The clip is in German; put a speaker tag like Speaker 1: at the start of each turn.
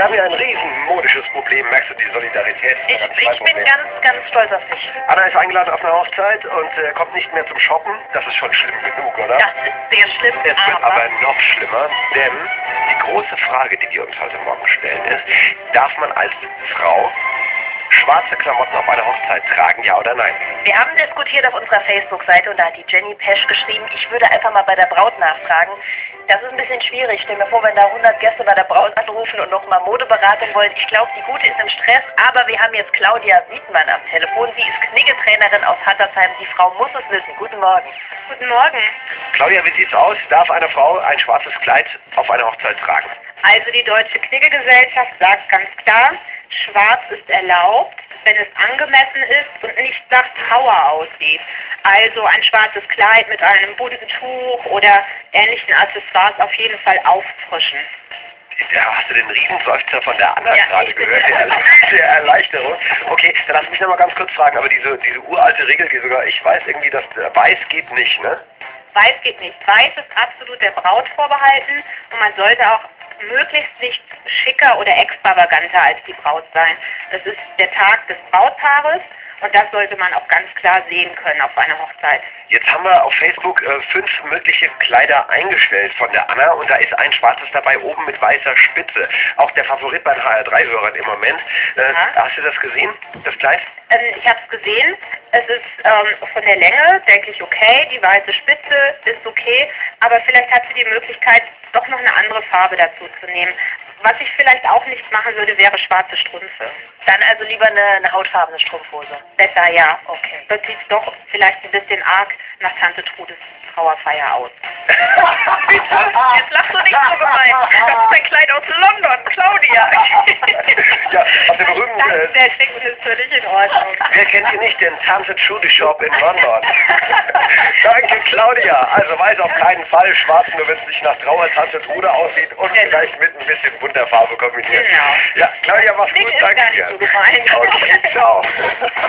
Speaker 1: Wir haben ja ein riesen modisches Problem. Merkst du die Solidarität?
Speaker 2: Ich, ich bin ganz, ganz stolz auf dich.
Speaker 1: Anna ist eingeladen auf eine Hochzeit und äh, kommt nicht mehr zum Shoppen. Das ist schon schlimm genug, oder?
Speaker 2: Das ist sehr schlimm,
Speaker 1: Es wird
Speaker 2: aber,
Speaker 1: aber noch schlimmer, denn die große Frage, die wir uns heute Morgen stellen, ist, darf man als Frau schwarze Klamotten auf einer Hochzeit tragen, ja oder nein?
Speaker 2: wir haben diskutiert auf unserer Facebook-Seite und da hat die Jenny Pesch geschrieben, ich würde einfach mal bei der Braut nachfragen. Das ist ein bisschen schwierig. Stell mir vor, wenn da 100 Gäste bei der Braut anrufen und nochmal Modeberatung wollen. Ich glaube, die Gute ist im Stress, aber wir haben jetzt Claudia Wiedmann am Telefon. Sie ist Kniggetrainerin aus Hattersheim. Die Frau muss es wissen. Guten Morgen.
Speaker 3: Guten Morgen.
Speaker 1: Claudia, wie sieht's aus? Darf eine Frau ein schwarzes Kleid auf einer Hochzeit tragen?
Speaker 3: Also die Deutsche Kniggegesellschaft sagt ganz klar, schwarz ist erlaubt, wenn es angemessen ist und nicht nach Trauer aussieht. Also ein schwarzes Kleid mit einem bunten Tuch oder ähnlichen Accessoires auf jeden Fall auffrischen.
Speaker 1: Ja, hast du den Riesenseufzer von der Anna
Speaker 3: Ja,
Speaker 1: gerade gehört? Der, der Erleichterung. Okay, dann lass mich noch mal ganz kurz fragen, aber diese, diese uralte Regel, die sogar ich weiß irgendwie, dass äh, weiß geht nicht, ne?
Speaker 3: Weiß geht nicht. Weiß ist absolut der Braut vorbehalten und man sollte auch möglichst nicht schicker oder extravaganter als die Braut sein. Das ist der Tag des Brautpaares und das sollte man auch ganz klar sehen können auf einer Hochzeit.
Speaker 1: Jetzt haben wir auf Facebook äh, fünf mögliche Kleider eingestellt von der Anna und da ist ein schwarzes dabei oben mit weißer Spitze. Auch der Favorit bei den HR3-Hörern im Moment. Äh. Hast du das gesehen, das Kleid?
Speaker 3: Ähm, ich habe es gesehen. Es ist ähm, von der Länge, denke ich, okay. Die weiße Spitze ist okay. Aber vielleicht hat sie die Möglichkeit, doch noch eine andere Farbe dazu zu nehmen. Was ich vielleicht auch nicht machen würde, wäre schwarze Strümpfe.
Speaker 2: Dann also lieber eine, eine hautfarbene Strumpfhose.
Speaker 3: Besser ja.
Speaker 2: Okay.
Speaker 3: Das sieht doch vielleicht ein bisschen arg nach Tante Trudes Trauerfeier aus.
Speaker 2: Jetzt lachst du nicht so gemein. Das ist ein Kleid aus London, Claudia.
Speaker 1: Äh,
Speaker 3: ist der Schick und ist völlig in Ordnung.
Speaker 1: Wer kennt ihn nicht, den Tante Trudy Shop in London? Danke, Claudia. Also weiß auf keinen Fall schwarz, nur wenn es nicht nach Trauer Tante Trude aussieht und
Speaker 3: Genau.
Speaker 1: vielleicht mit ein bisschen bunter Farbe kombiniert.
Speaker 3: Genau.
Speaker 1: Ja, Claudia, mach's
Speaker 3: Schick
Speaker 1: gut. Danke dir.
Speaker 3: so.
Speaker 1: Okay, ciao.